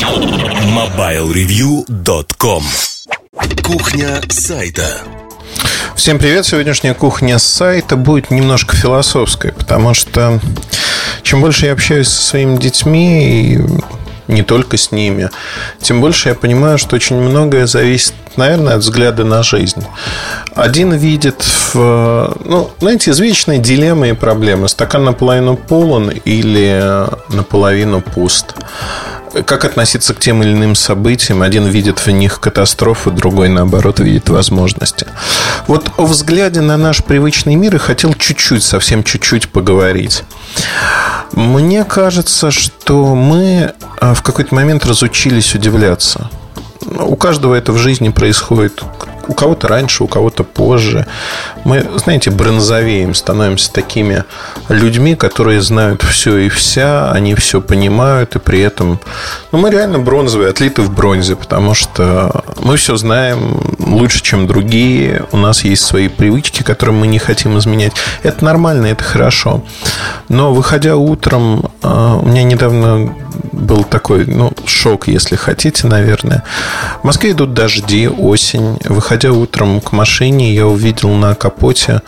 MobileReview.com Кухня сайта Всем привет! Сегодняшняя кухня сайта будет немножко философской, потому что чем больше я общаюсь со своими детьми, и не только с ними, тем больше я понимаю, что очень многое зависит, наверное, от взгляда на жизнь. Один видит в, ну, знаете, извечные дилеммы и проблемы. Стакан наполовину полон или наполовину пуст как относиться к тем или иным событиям. Один видит в них катастрофы, другой, наоборот, видит возможности. Вот о взгляде на наш привычный мир и хотел чуть-чуть, совсем чуть-чуть поговорить. Мне кажется, что мы а, в какой-то момент разучились удивляться. У каждого это в жизни происходит у кого-то раньше, у кого-то позже. Мы, знаете, бронзовеем, становимся такими людьми, которые знают все и вся, они все понимают, и при этом... Ну, мы реально бронзовые, отлиты в бронзе, потому что мы все знаем лучше, чем другие, у нас есть свои привычки, которые мы не хотим изменять. Это нормально, это хорошо. Но, выходя утром, а, у меня недавно был такой, ну, шок, если хотите, наверное. В Москве идут дожди, осень. Выходя утром к машине, я увидел на капоте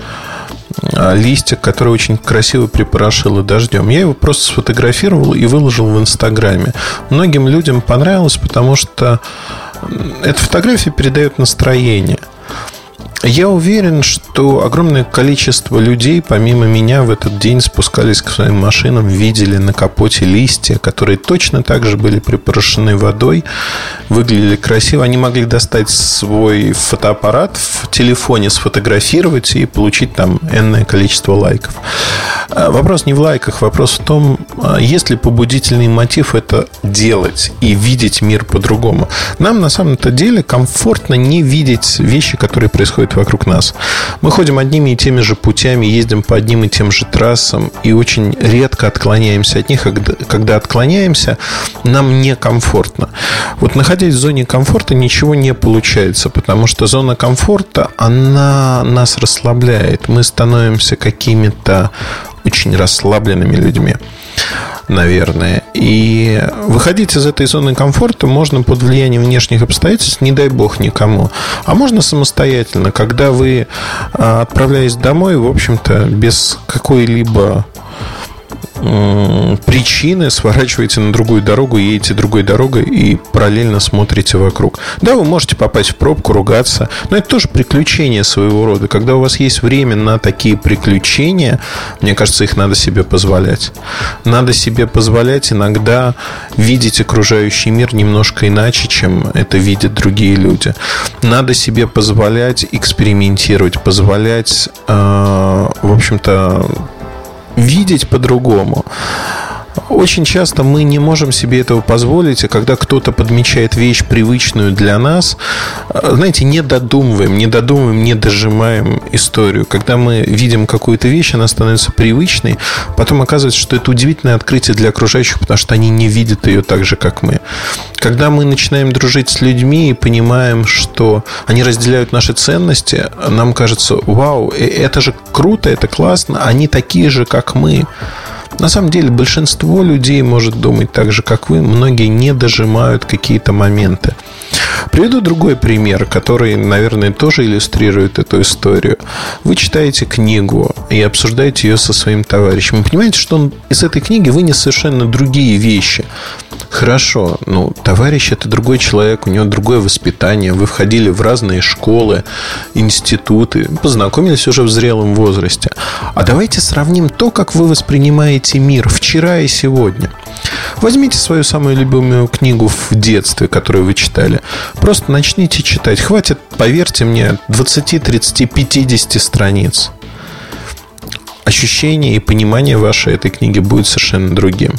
а, листик, который очень красиво припорошило дождем. Я его просто сфотографировал и выложил в Инстаграме. Многим людям понравилось, потому что эта фотография передает настроение – я уверен, что огромное количество людей, помимо меня, в этот день спускались к своим машинам, видели на капоте листья, которые точно так же были припорошены водой, выглядели красиво. Они могли достать свой фотоаппарат в телефоне, сфотографировать и получить там энное количество лайков. А, вопрос не в лайках, вопрос в том, а, есть ли побудительный мотив это делать и видеть мир по-другому. Нам на самом-то деле комфортно не видеть вещи, которые происходят вокруг нас. Мы ходим одними и теми же путями, ездим по одним и тем же трассам и очень редко отклоняемся от них. Когда отклоняемся, нам некомфортно. Вот находясь в зоне комфорта, ничего не получается, потому что зона комфорта, она нас расслабляет. Мы становимся какими-то очень расслабленными людьми наверное. И выходить из этой зоны комфорта можно под влиянием внешних обстоятельств, не дай бог никому. А можно самостоятельно, когда вы, а, отправляясь домой, в общем-то, без какой-либо причины сворачиваете на другую дорогу, едете другой дорогой и параллельно смотрите вокруг. Да, вы можете попасть в пробку, ругаться, но это тоже приключение своего рода. Когда у вас есть время на такие приключения, мне кажется, их надо себе позволять. Надо себе позволять иногда видеть окружающий мир немножко иначе, чем это видят другие люди. Надо себе позволять экспериментировать, позволять, э, в общем-то, видеть по-другому. Очень часто мы не можем себе этого позволить, и когда кто-то подмечает вещь привычную для нас, знаете, не додумываем, не додумываем, не дожимаем историю. Когда мы видим какую-то вещь, она становится привычной, потом оказывается, что это удивительное открытие для окружающих, потому что они не видят ее так же, как мы. Когда мы начинаем дружить с людьми и понимаем, что они разделяют наши ценности, нам кажется, вау, э, это же круто, это классно, они такие же, как мы. На самом деле большинство людей может думать так же, как вы. Многие не дожимают какие-то моменты. Приведу другой пример, который, наверное, тоже иллюстрирует эту историю. Вы читаете книгу и обсуждаете ее со своим товарищем. Вы понимаете, что он из этой книги вынес совершенно другие вещи. Хорошо, ну, товарищ это другой человек, у него другое воспитание. Вы входили в разные школы, институты, познакомились уже в зрелом возрасте. А давайте сравним то, как вы воспринимаете мир вчера и сегодня. Возьмите свою самую любимую книгу в детстве, которую вы читали. Просто начните читать. Хватит, поверьте мне, 20, 30, 50 страниц. Ощущение и понимание ваше этой книги будет совершенно другим.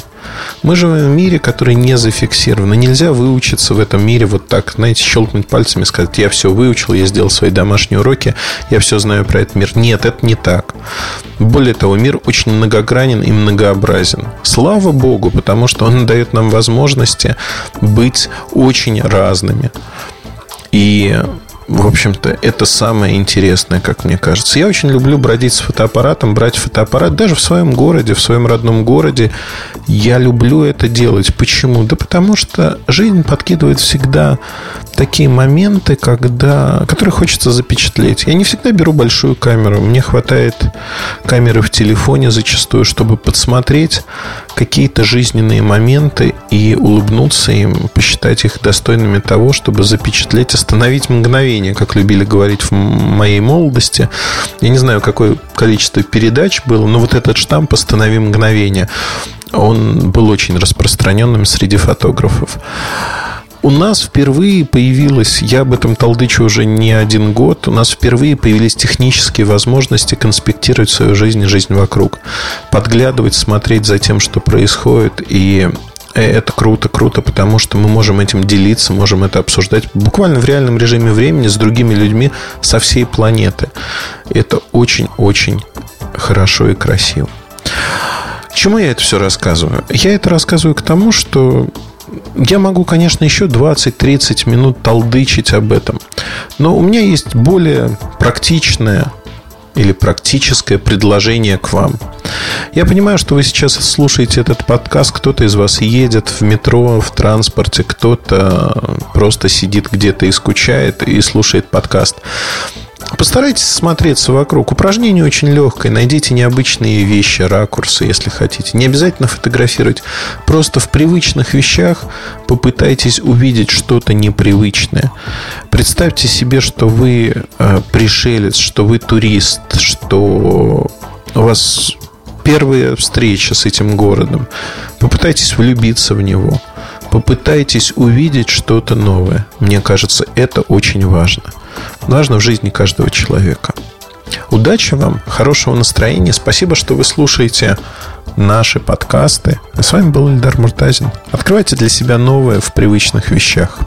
Мы живем в мире, который не зафиксирован. Нельзя выучиться в этом мире вот так, знаете, щелкнуть пальцами и сказать, я все выучил, я сделал свои домашние уроки, я все знаю про этот мир. Нет, это не так. Более того, мир очень многогранен и многообразен. Слава Богу, потому что он дает нам возможности быть очень разными. И в общем-то, это самое интересное, как мне кажется. Я очень люблю бродить с фотоаппаратом, брать фотоаппарат даже в своем городе, в своем родном городе. Я люблю это делать. Почему? Да потому что жизнь подкидывает всегда такие моменты, когда, которые хочется запечатлеть. Я не всегда беру большую камеру. Мне хватает камеры в телефоне зачастую, чтобы подсмотреть какие-то жизненные моменты и улыбнуться им, посчитать их достойными того, чтобы запечатлеть, остановить мгновение, как любили говорить в моей молодости. Я не знаю, какое количество передач было, но вот этот штамп «Останови мгновение», он был очень распространенным среди фотографов. У нас впервые появилась, я об этом толдычу уже не один год, у нас впервые появились технические возможности конспектировать свою жизнь и жизнь вокруг. Подглядывать, смотреть за тем, что происходит. И это круто, круто, потому что мы можем этим делиться, можем это обсуждать буквально в реальном режиме времени с другими людьми со всей планеты. Это очень-очень хорошо и красиво. Чему я это все рассказываю? Я это рассказываю к тому, что я могу, конечно, еще 20-30 минут толдычить об этом. Но у меня есть более практичное или практическое предложение к вам. Я понимаю, что вы сейчас слушаете этот подкаст, кто-то из вас едет в метро, в транспорте, кто-то просто сидит где-то и скучает и слушает подкаст. Постарайтесь смотреться вокруг. Упражнение очень легкое. Найдите необычные вещи, ракурсы, если хотите. Не обязательно фотографировать. Просто в привычных вещах попытайтесь увидеть что-то непривычное. Представьте себе, что вы э, пришелец, что вы турист, что у вас первая встреча с этим городом. Попытайтесь влюбиться в него. Попытайтесь увидеть что-то новое. Мне кажется, это очень важно важно в жизни каждого человека. Удачи вам, хорошего настроения. Спасибо, что вы слушаете наши подкасты. А с вами был Ильдар Муртазин. Открывайте для себя новое в привычных вещах.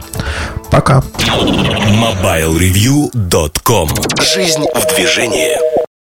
Пока. MobileReview.com Жизнь в движении.